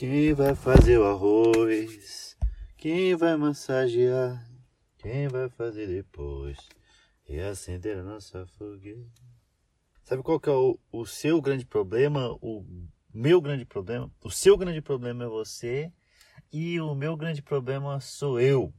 Quem vai fazer o arroz? Quem vai massagear? Quem vai fazer depois? E acender a nossa fogueira. Sabe qual que é o, o seu grande problema? O meu grande problema? O seu grande problema é você e o meu grande problema sou eu.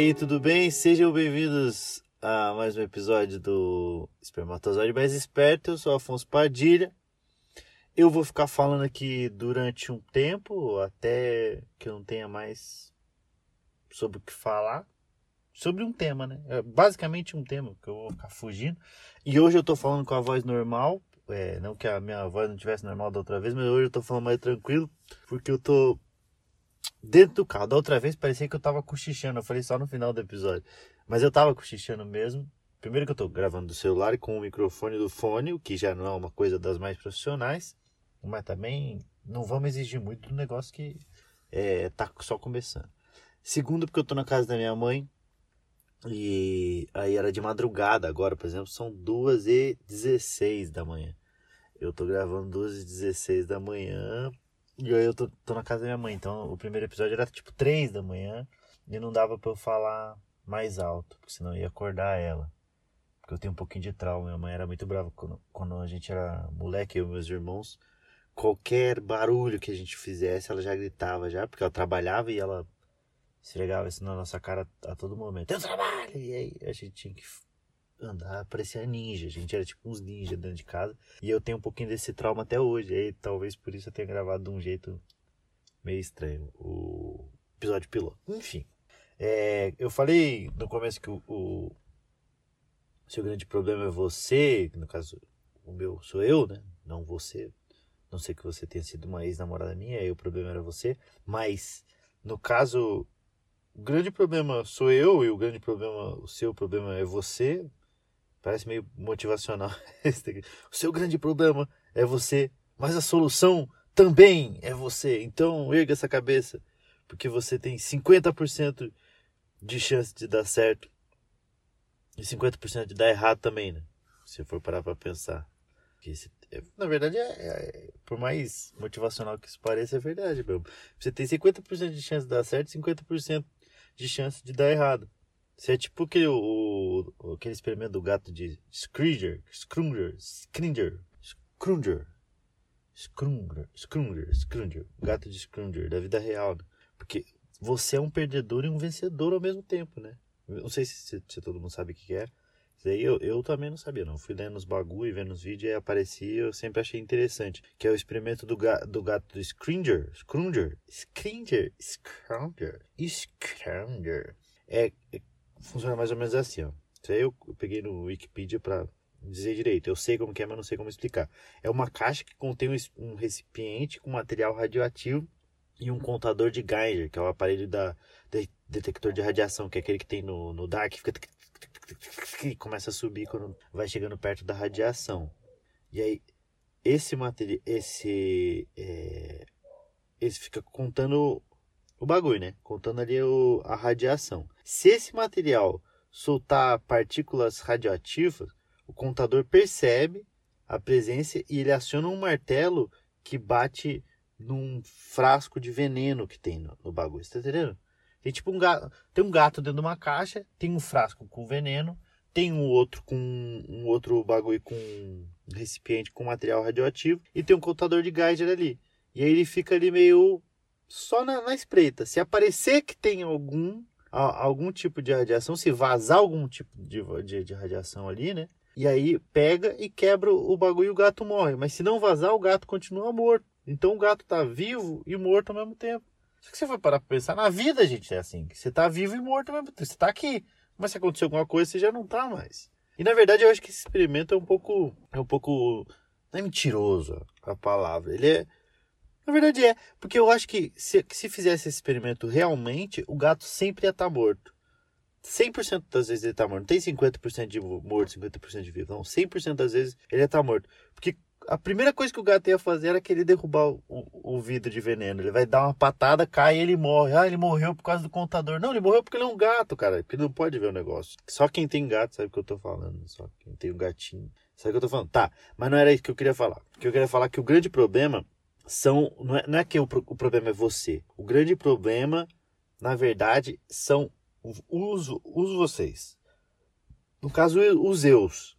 Aí, tudo bem? Sejam bem-vindos a mais um episódio do Espermatozoide Mais Esperto. Eu sou Afonso Padilha. Eu vou ficar falando aqui durante um tempo, até que eu não tenha mais sobre o que falar. Sobre um tema, né? É basicamente um tema que eu vou ficar fugindo. E hoje eu tô falando com a voz normal. É, não que a minha voz não tivesse normal da outra vez, mas hoje eu tô falando mais tranquilo, porque eu tô dentro do carro. Da outra vez parecia que eu tava cochichando. Eu falei só no final do episódio. Mas eu tava cochichando mesmo. Primeiro que eu tô gravando do celular com o microfone do fone, o que já não é uma coisa das mais profissionais. Mas também não vamos exigir muito do negócio que é, tá só começando. Segundo, porque eu tô na casa da minha mãe. E aí era de madrugada agora, por exemplo, são 2h16 da manhã. Eu tô gravando 2h16 da manhã e aí eu tô, tô na casa da minha mãe, então o primeiro episódio era tipo 3 da manhã e não dava pra eu falar mais alto, porque senão ia acordar ela. Porque eu tenho um pouquinho de trauma, minha mãe era muito brava quando, quando a gente era moleque, eu e meus irmãos. Qualquer barulho que a gente fizesse, ela já gritava já, porque ela trabalhava e ela esfregava isso na nossa cara a todo momento. Eu trabalho! E aí a gente tinha que andar, parecia ninja. A gente era tipo uns ninjas dentro de casa. E eu tenho um pouquinho desse trauma até hoje. E talvez por isso eu tenha gravado de um jeito meio estranho o episódio piloto. Enfim, é, eu falei no começo que o, o seu grande problema é você, no caso, o meu sou eu, né? Não você. Não sei que você tenha sido uma ex-namorada minha, aí o problema era você. Mas, no caso, o grande problema sou eu e o grande problema, o seu problema é você. Parece meio motivacional. o seu grande problema é você, mas a solução também é você. Então, erga essa cabeça, porque você tem 50% de chance de dar certo e 50% de dar errado também, né? Se for parar para pensar. Esse, é, na verdade, é, é, por mais motivacional que isso pareça, é verdade. Você tem 50% de chance de dar certo e 50% de chance de dar errado. Você é tipo aquele, o, aquele experimento do gato de Scrooger, Scrooger, Scrooger, Scrooger, Scrooger, Scrooger, Scrooger, o gato de Scrooger, da vida real. Né? Porque você é um perdedor e um vencedor ao mesmo tempo, né? Não sei se, se, se todo mundo sabe o que é. Isso aí eu, eu também não sabia, não. Fui lendo os bagulho e vendo os vídeos e aparecia, eu sempre achei interessante. Que é o experimento do, ga, do gato do Scrooger, Scrooger, Scrooger, Scrooger, Scrooger. É, é funciona mais ou menos assim, ó. Isso aí eu, peguei no Wikipedia para dizer direito. Eu sei como que é, mas não sei como explicar. É uma caixa que contém um, recipiente com material radioativo e um contador de Geiger, que é o aparelho da de, detector de radiação, que é aquele que tem no, no Dark, fica começa a subir quando vai chegando perto da radiação. E aí esse material, esse é, esse fica contando o bagulho, né? Contando ali o, a radiação. Se esse material soltar partículas radioativas, o contador percebe a presença e ele aciona um martelo que bate num frasco de veneno que tem no, no bagulho. Você tá entendendo? Tem tipo um gato, tem um gato dentro de uma caixa, tem um frasco com veneno, tem um outro com um outro bagulho com um recipiente com material radioativo e tem um contador de Geiger ali. E aí ele fica ali meio só na, na espreita. Se aparecer que tem algum, algum tipo de radiação, se vazar algum tipo de, de, de radiação ali, né? E aí pega e quebra o bagulho e o gato morre. Mas se não vazar, o gato continua morto. Então o gato tá vivo e morto ao mesmo tempo. Só que você vai parar pra pensar, na vida, gente, é assim. Você tá vivo e morto ao mesmo tempo. Você tá aqui. Mas se acontecer alguma coisa, você já não tá mais. E na verdade eu acho que esse experimento é um pouco. É um pouco. Não é mentiroso a palavra. Ele é na verdade é, porque eu acho que se, se fizesse esse experimento realmente, o gato sempre ia estar tá morto. 100% das vezes ele está morto. Não tem 50% de morto, 50% de vivo. Não, 100% das vezes ele ia tá morto. Porque a primeira coisa que o gato ia fazer era querer derrubar o, o, o vidro de veneno. Ele vai dar uma patada, cai e ele morre. Ah, ele morreu por causa do contador. Não, ele morreu porque ele é um gato, cara. Porque não pode ver o negócio. Só quem tem gato sabe o que eu tô falando. Só quem tem um gatinho. Sabe o que eu tô falando? Tá, mas não era isso que eu queria falar. O que eu queria falar é que o grande problema são. Não é, não é que o, o problema é você. O grande problema, na verdade, são os, os vocês. No caso, os eus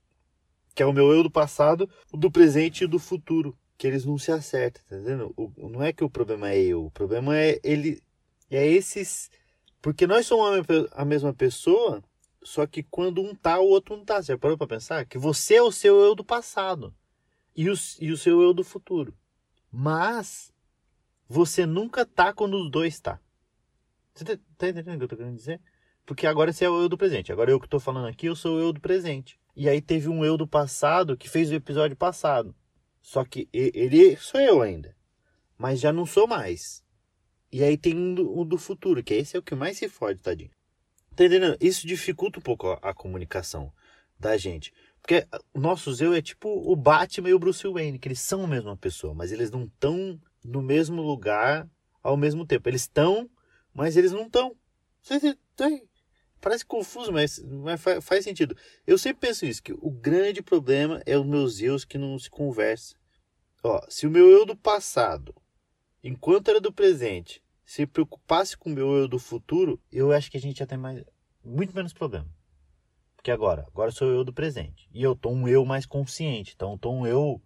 que é o meu eu do passado, do presente e do futuro, que eles não se acertam, tá entendendo? O, não é que o problema é eu, o problema é ele é esses porque nós somos a mesma pessoa, só que quando um tá, o outro não tá. Você já parou pra pensar? Que você é o seu eu do passado e o, e o seu eu do futuro. Mas você nunca tá quando os dois tá. Você tá, tá entendendo o que eu tô querendo dizer? Porque agora você é o eu do presente. Agora eu que tô falando aqui, eu sou o eu do presente. E aí teve um eu do passado que fez o episódio passado. Só que ele sou eu ainda. Mas já não sou mais. E aí tem um do, um do futuro, que esse é o que mais se fode, tadinho. Tá entendendo? Isso dificulta um pouco a, a comunicação da gente. Porque o nosso eu é tipo o Batman e o Bruce Wayne, que eles são a mesma pessoa, mas eles não estão no mesmo lugar ao mesmo tempo. Eles estão, mas eles não estão. Parece confuso, mas, mas faz, faz, sentido. Eu sempre penso isso, que o grande problema é os meus eus que não se conversam. Ó, se o meu eu do passado, enquanto era do presente, se preocupasse com o meu eu do futuro, eu acho que a gente ia ter mais, muito menos problema. Porque agora, agora sou eu do presente. E eu tô um eu mais consciente. Então, tô um eu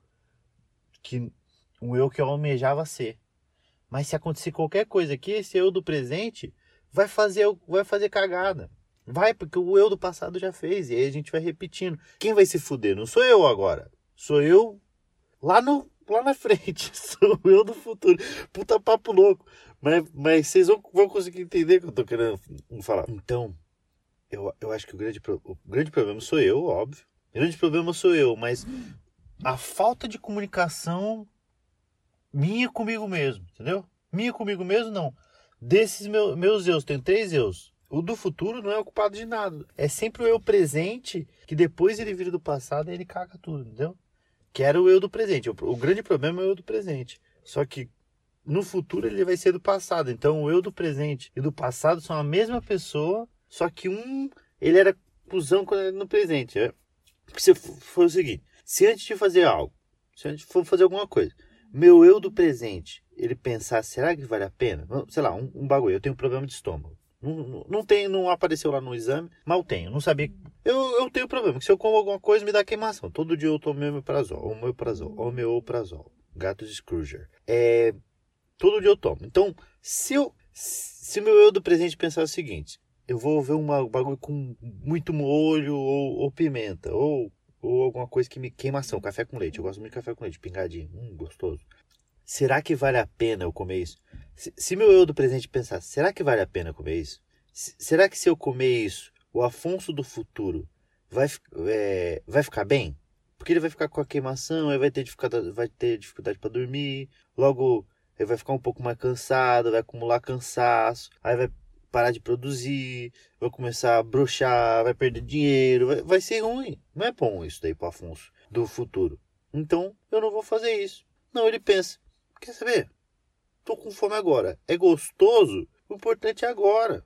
que um eu que eu almejava ser. Mas se acontecer qualquer coisa aqui, esse eu do presente vai fazer vai fazer cagada. Vai, porque o eu do passado já fez. E aí a gente vai repetindo. Quem vai se fuder? Não sou eu agora. Sou eu lá no lá na frente. Sou eu do futuro. Puta papo louco. Mas, mas vocês vão, vão conseguir entender o que eu tô querendo falar. Então, eu, eu acho que o grande, o grande problema sou eu, óbvio. O grande problema sou eu, mas a falta de comunicação minha comigo mesmo, entendeu? Minha comigo mesmo, não. Desses meus, meus eus, tem três eus. O do futuro não é ocupado de nada. É sempre o eu presente que depois ele vira do passado e ele caga tudo, entendeu? Que era o eu do presente. O, o grande problema é o eu do presente. Só que no futuro ele vai ser do passado. Então o eu do presente e do passado são a mesma pessoa, só que um ele era cuzão quando era no presente. Né? Porque se for o seguinte, se antes de fazer algo, se antes for fazer alguma coisa, meu eu do presente, ele pensar, será que vale a pena? Sei lá, um, um bagulho, eu tenho um problema de estômago. Não, não, tem, não apareceu lá no exame, eu tenho. Não sabia. Eu, eu tenho problema, que se eu como alguma coisa me dá queimação. Todo dia eu tomo meu prazol, o meu prazol, o meu prazol. Gato de Scrooger. É, todo dia eu tomo. Então, se eu, se meu eu do presente pensar o seguinte, eu vou ver um bagulho com muito molho ou, ou pimenta, ou, ou alguma coisa que me queimação, café com leite. Eu gosto muito de café com leite, pingadinho, hum, gostoso. Será que vale a pena eu comer isso? Se, se meu eu do presente pensar, será que vale a pena comer isso? Se, será que se eu comer isso, o Afonso do futuro vai, é, vai ficar bem? Porque ele vai ficar com a queimação, aí vai ter dificuldade, vai ter dificuldade para dormir, logo ele vai ficar um pouco mais cansado, vai acumular cansaço, aí vai parar de produzir, vai começar a brochar, vai perder dinheiro, vai, vai ser ruim. Não é bom isso daí para Afonso do futuro. Então eu não vou fazer isso. Não, ele pensa, quer saber? tô com fome agora. É gostoso? O importante é agora.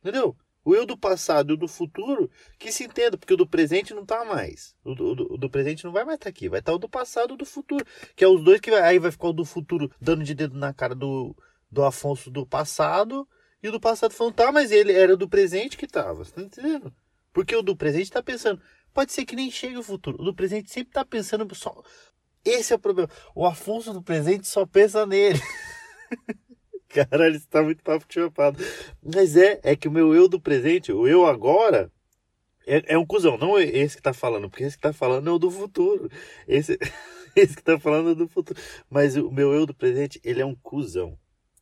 Entendeu? O eu do passado e o do futuro que se entenda, porque o do presente não tá mais. O do, do presente não vai mais estar tá aqui. Vai estar tá o do passado e o do futuro. Que é os dois que vai. Aí vai ficar o do futuro dando de dedo na cara do, do Afonso do passado. E o do passado falando, tá, mas ele era do presente que tava. Você tá entendendo? Porque o do presente tá pensando. Pode ser que nem chegue o futuro. O do presente sempre tá pensando só. Esse é o problema. O Afonso do presente só pensa nele. Caralho, isso tá muito papo chapado. Mas é, é que o meu eu do presente, o eu agora, é, é um cuzão. Não esse que tá falando, porque esse que tá falando é o do futuro. Esse, esse que tá falando é do futuro. Mas o meu eu do presente, ele é um cuzão.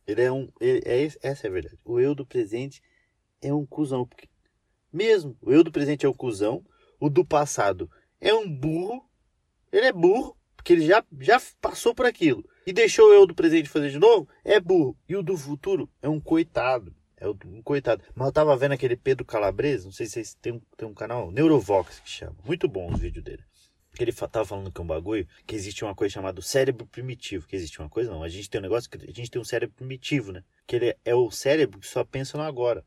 Ele é um. Ele, é, essa é a verdade. O eu do presente é um cuzão. Mesmo, o eu do presente é um cuzão. O do passado é um burro. Ele é burro, porque ele já, já passou por aquilo e deixou eu do presente fazer de novo, é burro. E o do futuro é um coitado. É um coitado. Mas eu tava vendo aquele Pedro Calabrese, não sei se vocês têm um, tem um canal, Neurovox que chama. Muito bom os vídeos dele. Que ele tava falando que é um bagulho, que existe uma coisa chamada cérebro primitivo. Que existe uma coisa, não. A gente tem um negócio que a gente tem um cérebro primitivo, né? Que ele é o cérebro que só pensa no agora.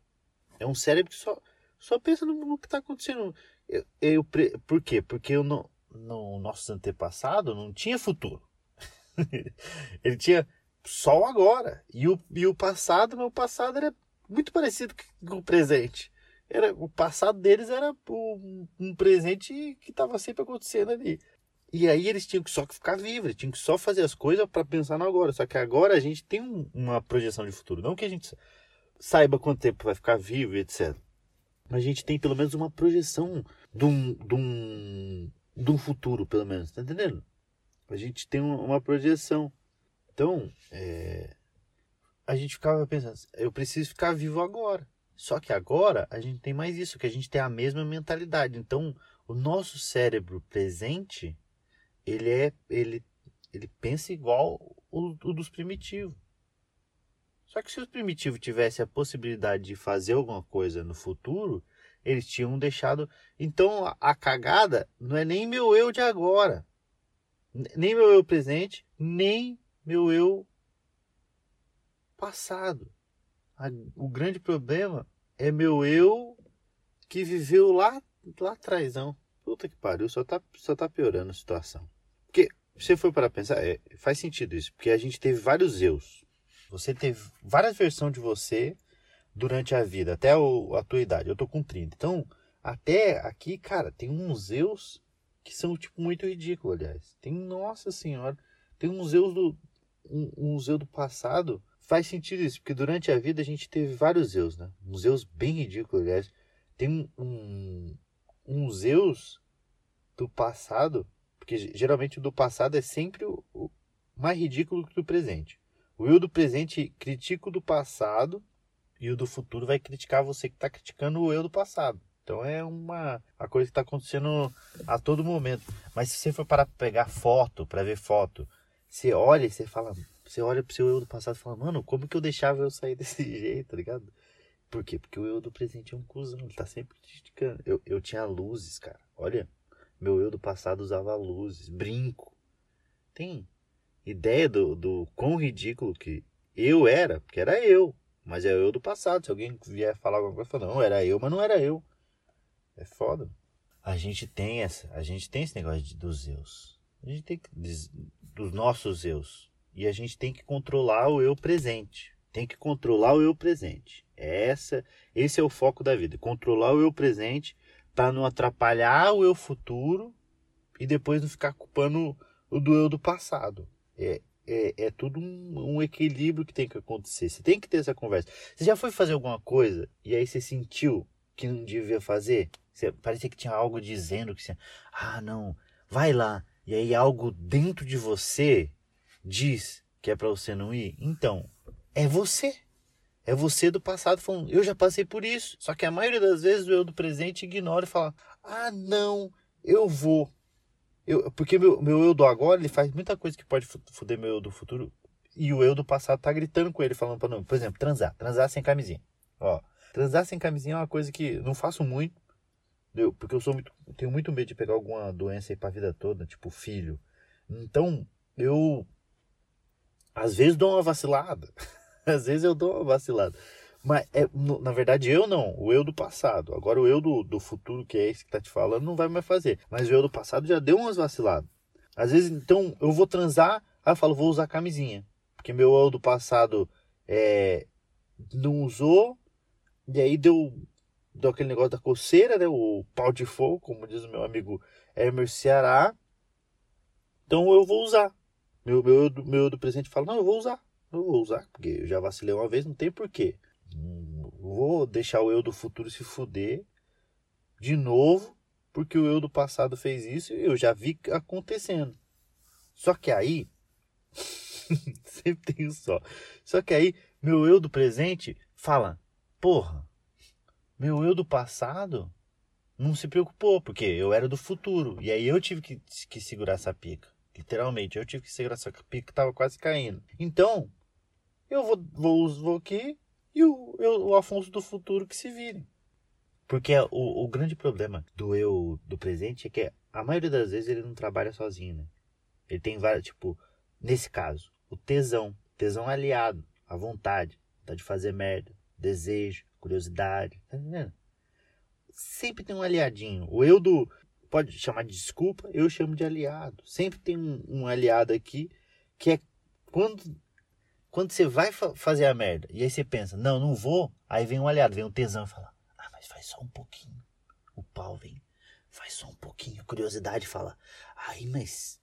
É um cérebro que só, só pensa no, no que tá acontecendo. Eu, eu, por quê? Porque eu não, no nosso antepassado não tinha futuro. ele tinha só o agora. E o, e o passado, meu passado era muito parecido com o presente era o passado deles era um, um presente que estava sempre acontecendo ali. E aí eles tinham que só ficar vivos, tinham que só fazer as coisas para pensar no agora. Só que agora a gente tem um, uma projeção de futuro. Não que a gente saiba quanto tempo vai ficar vivo e etc. Mas a gente tem pelo menos uma projeção de um, de um, de um futuro, pelo menos. Tá entendendo? A gente tem uma projeção. Então, é, a gente ficava pensando, eu preciso ficar vivo agora. Só que agora a gente tem mais isso, que a gente tem a mesma mentalidade. Então, o nosso cérebro presente, ele é ele ele pensa igual o, o dos primitivos. Só que se os primitivos tivessem a possibilidade de fazer alguma coisa no futuro, eles tinham deixado. Então a, a cagada não é nem meu eu de agora, nem meu eu presente, nem meu eu passado. A, o grande problema é meu eu que viveu lá, lá atrás, não. Puta que pariu, só tá, só tá piorando a situação. Porque, você for para pensar, é, faz sentido isso, porque a gente teve vários eus. Você teve várias versões de você durante a vida, até o, a tua idade. Eu tô com 30. Então, até aqui, cara, tem uns eus que são, tipo, muito ridículos, aliás. Tem, nossa senhora, tem uns eus do, um, um Zeus do passado faz sentido isso, porque durante a vida a gente teve vários Zeus, né? Um Zeus bem ridículo, aliás. Tem um, um Zeus do passado, porque geralmente o do passado é sempre o, o mais ridículo que o do presente. O eu do presente critica o do passado e o do futuro vai criticar você que está criticando o eu do passado. Então é uma a coisa que está acontecendo a todo momento. Mas se você for para pegar foto, para ver foto, você olha e você fala, você olha pro seu eu do passado e fala, mano, como que eu deixava eu sair desse jeito, tá ligado? Por quê? Porque o eu do presente é um cuzão, ele tá sempre criticando. Eu, eu tinha luzes, cara. Olha, meu eu do passado usava luzes, brinco. Tem ideia do, do quão ridículo que eu era, porque era eu. Mas é o eu do passado. Se alguém vier falar alguma coisa, fala, não, era eu, mas não era eu. É foda. A gente tem essa, a gente tem esse negócio de, dos eus. A gente tem que, dos nossos eus. E a gente tem que controlar o eu presente. Tem que controlar o eu presente. Essa, esse é o foco da vida. Controlar o eu presente para não atrapalhar o eu futuro e depois não ficar culpando o do eu do passado. É, é, é tudo um, um, equilíbrio que tem que acontecer. Você tem que ter essa conversa. Você já foi fazer alguma coisa e aí você sentiu que não devia fazer? Você, parecia que tinha algo dizendo que você. Ah, não, vai lá. E aí algo dentro de você diz que é para você não ir, então é você. É você do passado falando, eu já passei por isso. Só que a maioria das vezes o eu do presente ignora e fala, ah, não, eu vou. Eu, porque meu, meu eu do agora, ele faz muita coisa que pode foder meu eu do futuro. E o eu do passado tá gritando com ele, falando para não. Por exemplo, transar. Transar sem camisinha. Ó, transar sem camisinha é uma coisa que não faço muito. Eu, porque eu sou muito, tenho muito medo de pegar alguma doença aí pra vida toda, tipo filho. Então, eu às vezes dou uma vacilada. Às vezes eu dou uma vacilada. Mas, é, na verdade, eu não. O eu do passado. Agora, o eu do, do futuro, que é esse que tá te falando, não vai mais fazer. Mas o eu do passado já deu umas vaciladas. Às vezes, então, eu vou transar, aí eu falo, vou usar camisinha. Porque meu eu do passado é, não usou, e aí deu, deu aquele negócio da coceira, né? O pau de fogo, como diz o meu amigo Hermer Ceará. Então eu vou usar. Meu, meu, meu do presente fala, não, eu vou usar. Eu vou usar, porque eu já vacilei uma vez, não tem porquê. vou deixar o eu do futuro se fuder de novo, porque o eu do passado fez isso e eu já vi acontecendo. Só que aí, sempre tem um só. Só que aí, meu eu do presente fala, porra, meu eu do passado não se preocupou, porque eu era do futuro. E aí eu tive que, que segurar essa pica. Literalmente. Eu tive que segurar essa pica que tava quase caindo. Então, eu vou, vou, vou aqui e o, eu, o Afonso do futuro que se vire. Porque o, o grande problema do eu do presente é que a maioria das vezes ele não trabalha sozinho, né? Ele tem várias, tipo, nesse caso, o tesão, tesão aliado, a vontade, vontade de fazer merda, desejo, curiosidade, tá entendendo? Sempre tem um aliadinho. O eu do pode chamar de desculpa, eu chamo de aliado. Sempre tem um, um aliado aqui que é quando quando você vai fa fazer a merda e aí você pensa, não, não vou, aí vem um aliado, vem um tesão e fala, ah, mas faz só um pouquinho. O pau vem, faz só um pouquinho. Curiosidade fala, aí, mas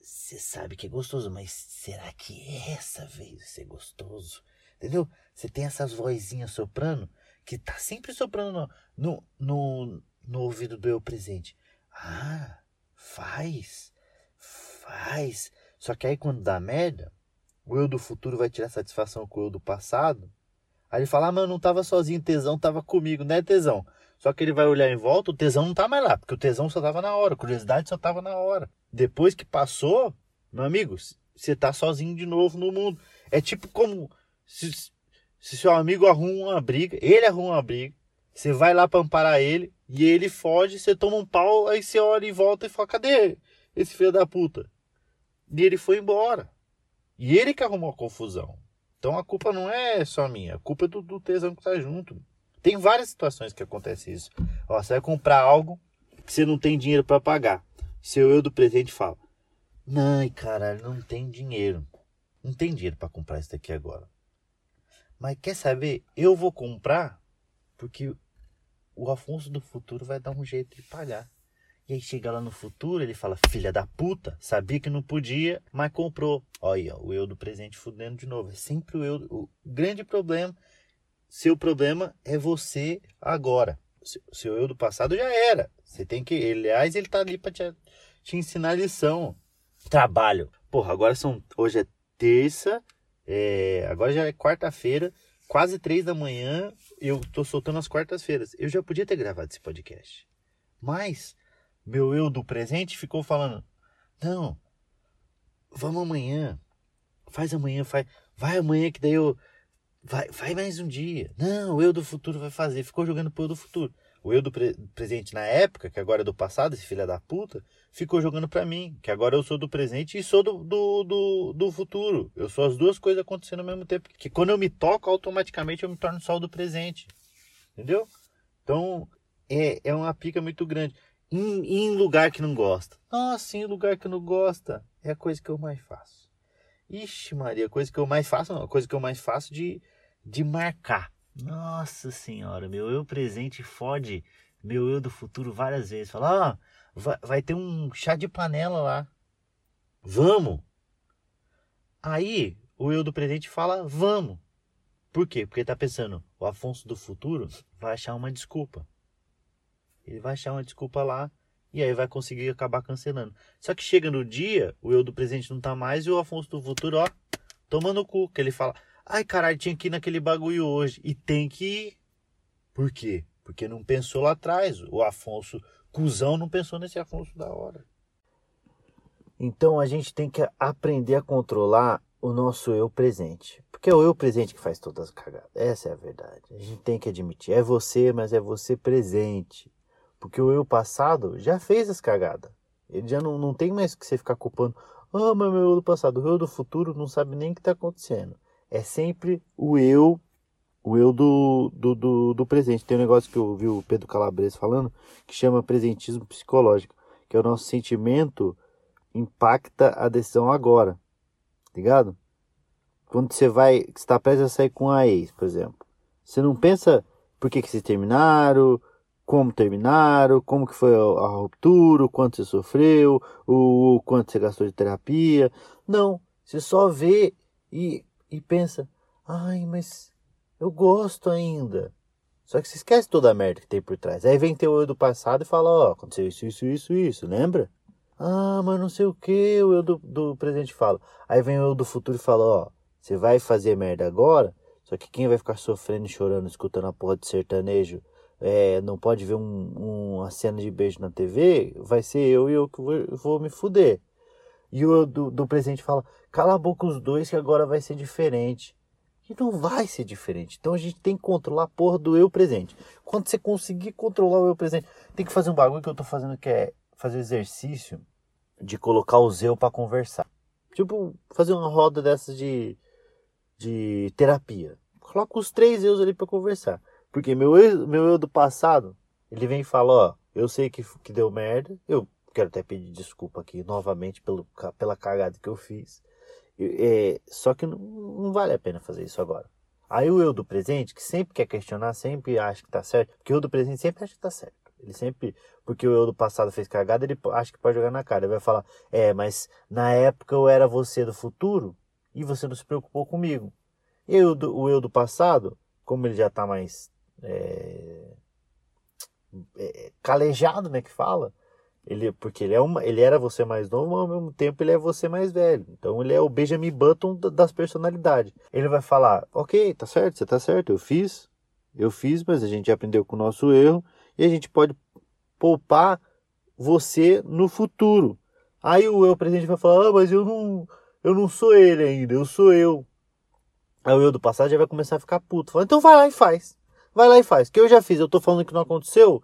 você sabe que é gostoso, mas será que essa vez vai ser gostoso? Entendeu? Você tem essas vozinhas soprando que tá sempre soprando no, no, no, no ouvido do eu presente. Ah, faz, faz. Só que aí quando dá merda, o eu do futuro vai tirar satisfação com o eu do passado. Aí ele fala, ah, mas eu não tava sozinho, tesão tava comigo, né, tesão? Só que ele vai olhar em volta, o tesão não tá mais lá, porque o tesão só tava na hora, a curiosidade só tava na hora. Depois que passou, meu amigo, você tá sozinho de novo no mundo. É tipo como se, se seu amigo arruma uma briga, ele arruma uma briga, você vai lá para amparar ele e ele foge, você toma um pau, aí você olha e volta e fala: cadê esse filho da puta? E ele foi embora. E ele que arrumou a confusão. Então a culpa não é só minha, a culpa é do, do tesão que tá junto. Tem várias situações que acontece isso. Ó, você vai comprar algo que você não tem dinheiro para pagar. Seu eu do presente fala: Não, caralho, não tem dinheiro. Não tem dinheiro para comprar isso daqui agora. Mas quer saber? Eu vou comprar porque o Afonso do futuro vai dar um jeito de pagar. E aí chega lá no futuro, ele fala, filha da puta, sabia que não podia, mas comprou. Olha, o eu do presente fudendo de novo. É sempre o eu. O grande problema, seu problema é você agora. Seu eu do passado já era. Você tem que. Aliás, ele tá ali pra te, te ensinar lição. Trabalho. Porra, agora são. Hoje é terça, é, agora já é quarta-feira quase três da manhã, eu tô soltando as quartas-feiras. Eu já podia ter gravado esse podcast. Mas meu eu do presente ficou falando: "Não. Vamos amanhã. Faz amanhã, faz, vai amanhã que daí eu vai, vai mais um dia. Não, o eu do futuro vai fazer. Ficou jogando pro eu do futuro. O eu do pre presente na época, que agora é do passado, esse filho da puta, ficou jogando para mim, que agora eu sou do presente e sou do, do, do, do, futuro. Eu sou as duas coisas acontecendo ao mesmo tempo. Que quando eu me toco, automaticamente eu me torno só do presente. Entendeu? Então, é, é uma pica muito grande. Em, em lugar que não gosta. Nossa, em lugar que não gosta, é a coisa que eu mais faço. Ixi, Maria, coisa que eu mais faço, não, coisa que eu mais faço de, de marcar. Nossa senhora, meu eu presente fode meu eu do futuro várias vezes. Fala, ó, oh, vai, vai ter um chá de panela lá. Vamos. Aí o eu do presente fala, vamos. Por quê? Porque ele tá pensando, o Afonso do futuro vai achar uma desculpa. Ele vai achar uma desculpa lá e aí vai conseguir acabar cancelando. Só que chega no dia, o eu do presente não tá mais e o Afonso do futuro, ó, tomando o cu. Que ele fala, ai caralho, tinha que ir naquele bagulho hoje. E tem que ir. Por quê? Porque não pensou lá atrás. O Afonso cuzão não pensou nesse Afonso da hora. Então a gente tem que aprender a controlar o nosso eu presente. Porque é o eu presente que faz todas as cagadas. Essa é a verdade. A gente tem que admitir. É você, mas é você presente. Porque o eu passado já fez as cagadas. Ele já não, não tem mais que você ficar culpando. Ah, mas meu eu do passado. O eu do futuro não sabe nem o que está acontecendo. É sempre o eu o eu do, do, do, do, presente. Tem um negócio que eu ouvi o Pedro Calabresa falando que chama presentismo psicológico, que é o nosso sentimento impacta a decisão agora, ligado? Quando você vai, está prestes a sair com a ex, por exemplo, você não pensa por que, que vocês terminaram, como terminaram, como que foi a, a ruptura, o quanto você sofreu, o, o quanto você gastou de terapia. Não, você só vê e, e pensa, ai, mas eu gosto ainda. Só que você esquece toda a merda que tem por trás. Aí vem teu eu do passado e fala, ó, oh, aconteceu isso, isso, isso, isso, lembra? Ah, mas não sei o que, o eu do, do presente fala. Aí vem o eu do futuro e fala, ó, oh, você vai fazer merda agora, só que quem vai ficar sofrendo chorando, escutando a porra de sertanejo, é, não pode ver um, um, uma cena de beijo na TV, vai ser eu e eu que vou, vou me fuder. E o do, do presente fala, cala a boca os dois que agora vai ser diferente. Não vai ser diferente. Então a gente tem que controlar a porra do eu presente. Quando você conseguir controlar o eu presente, tem que fazer um bagulho que eu tô fazendo que é fazer exercício de colocar os eu para conversar. Tipo, fazer uma roda dessas de, de terapia. Coloca os três eus ali para conversar. Porque meu eu, meu eu do passado, ele vem e fala, ó, eu sei que, que deu merda, eu quero até pedir desculpa aqui novamente pelo, pela cagada que eu fiz. É, só que não, não, vale a pena fazer isso agora. Aí o eu do presente, que sempre quer questionar, sempre acha que tá certo, porque o eu do presente sempre acha que tá certo. Ele sempre, porque o eu do passado fez cagada, ele acha que pode jogar na cara. Ele vai falar, é, mas na época eu era você do futuro e você não se preocupou comigo. Eu, do, o eu do passado, como ele já tá mais é, é, calejado, né, que fala, ele, porque ele, é uma, ele era você mais novo, mas ao mesmo tempo ele é você mais velho. Então ele é o Benjamin Button das personalidades. Ele vai falar, ok, tá certo, você tá certo, eu fiz, eu fiz, mas a gente aprendeu com o nosso erro e a gente pode poupar você no futuro. Aí o eu presente vai falar, ah, mas eu não, eu não sou ele ainda, eu sou eu. Aí o eu do passado já vai começar a ficar puto. Fala, então vai lá e faz. Vai lá e faz. Que eu já fiz, eu tô falando que não aconteceu,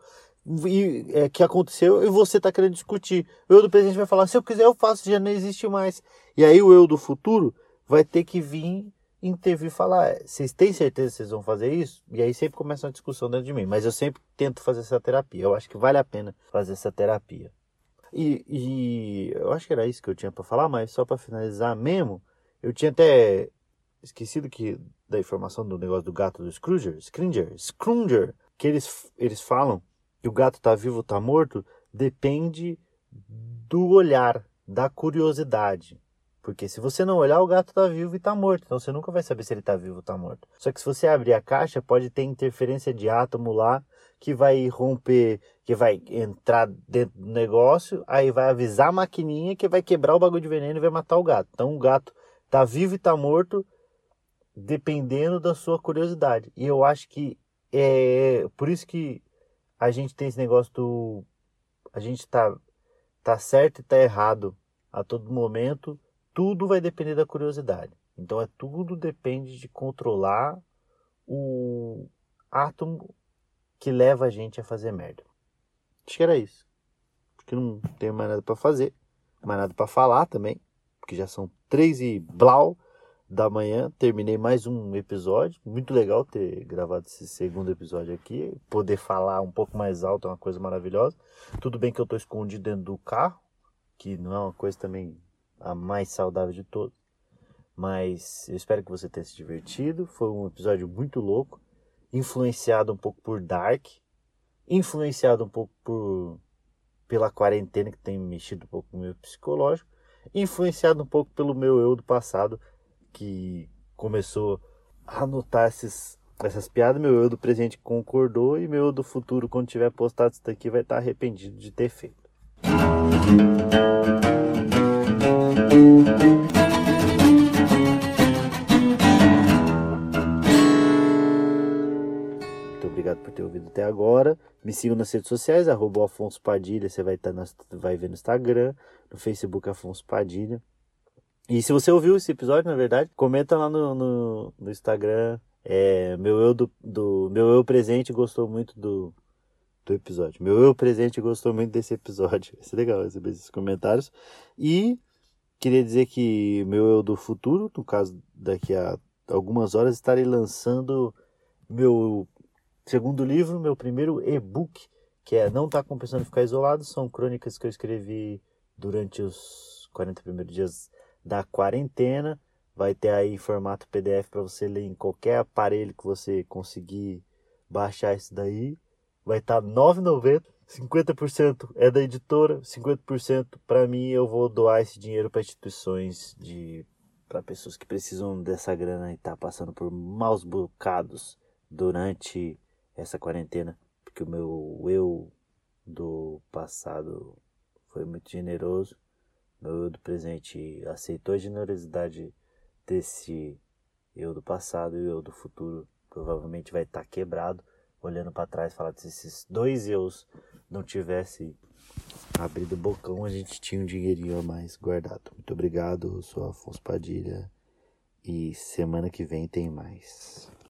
e, é, que aconteceu e você está querendo discutir. O eu do presente vai falar: se eu quiser, eu faço, já não existe mais. E aí o eu do futuro vai ter que vir intervir e falar: é, vocês têm certeza que vocês vão fazer isso? E aí sempre começa uma discussão dentro de mim. Mas eu sempre tento fazer essa terapia. Eu acho que vale a pena fazer essa terapia. E, e eu acho que era isso que eu tinha para falar, mas só para finalizar mesmo, eu tinha até esquecido que da informação do negócio do gato do Scrooger, Scrooger, Scrooger, que eles, eles falam que o gato está vivo ou está morto depende do olhar, da curiosidade. Porque se você não olhar, o gato está vivo e está morto. Então você nunca vai saber se ele está vivo ou está morto. Só que se você abrir a caixa, pode ter interferência de átomo lá que vai romper, que vai entrar dentro do negócio, aí vai avisar a maquininha que vai quebrar o bagulho de veneno e vai matar o gato. Então o gato está vivo e está morto dependendo da sua curiosidade. E eu acho que é por isso que a gente tem esse negócio do. A gente tá, tá certo e tá errado a todo momento. Tudo vai depender da curiosidade. Então é tudo depende de controlar o átomo que leva a gente a fazer merda. Acho que era isso. Porque não tenho mais nada para fazer, mais nada para falar também, porque já são três e blau da manhã, terminei mais um episódio. Muito legal ter gravado esse segundo episódio aqui. Poder falar um pouco mais alto é uma coisa maravilhosa. Tudo bem que eu estou escondido dentro do carro, que não é uma coisa também a mais saudável de todas. Mas eu espero que você tenha se divertido. Foi um episódio muito louco, influenciado um pouco por Dark, influenciado um pouco por pela quarentena que tem mexido um pouco no meu psicológico, influenciado um pouco pelo meu eu do passado que começou a anotar esses, essas piadas, meu eu do presente concordou e meu eu do futuro, quando tiver postado isso daqui, vai estar arrependido de ter feito. Muito obrigado por ter ouvido até agora. Me sigam nas redes sociais, arroba Afonso Padilha, você vai, estar vai ver no Instagram, no Facebook Afonso Padilha. E se você ouviu esse episódio, na verdade, comenta lá no, no, no Instagram. É, meu eu do, do, meu eu presente gostou muito do, do episódio. Meu eu presente gostou muito desse episódio. Ser legal receber esses comentários. E queria dizer que meu eu do futuro, no caso daqui a algumas horas, estarei lançando meu segundo livro, meu primeiro e-book, que é Não Tá Compensando Ficar Isolado. São crônicas que eu escrevi durante os 40 primeiros dias da quarentena. Vai ter aí em formato PDF para você ler em qualquer aparelho que você conseguir baixar isso daí. Vai estar R$ 9,90. 50% é da editora, 50% para mim eu vou doar esse dinheiro para instituições de para pessoas que precisam dessa grana e tá passando por maus bocados durante essa quarentena, porque o meu eu do passado foi muito generoso meu eu do presente aceitou a generosidade desse eu do passado e o eu do futuro provavelmente vai estar tá quebrado, olhando para trás, falar se esses dois eus não tivesse abrido o bocão, a gente tinha um dinheirinho a mais guardado. Muito obrigado, eu sou Afonso Padilha e semana que vem tem mais.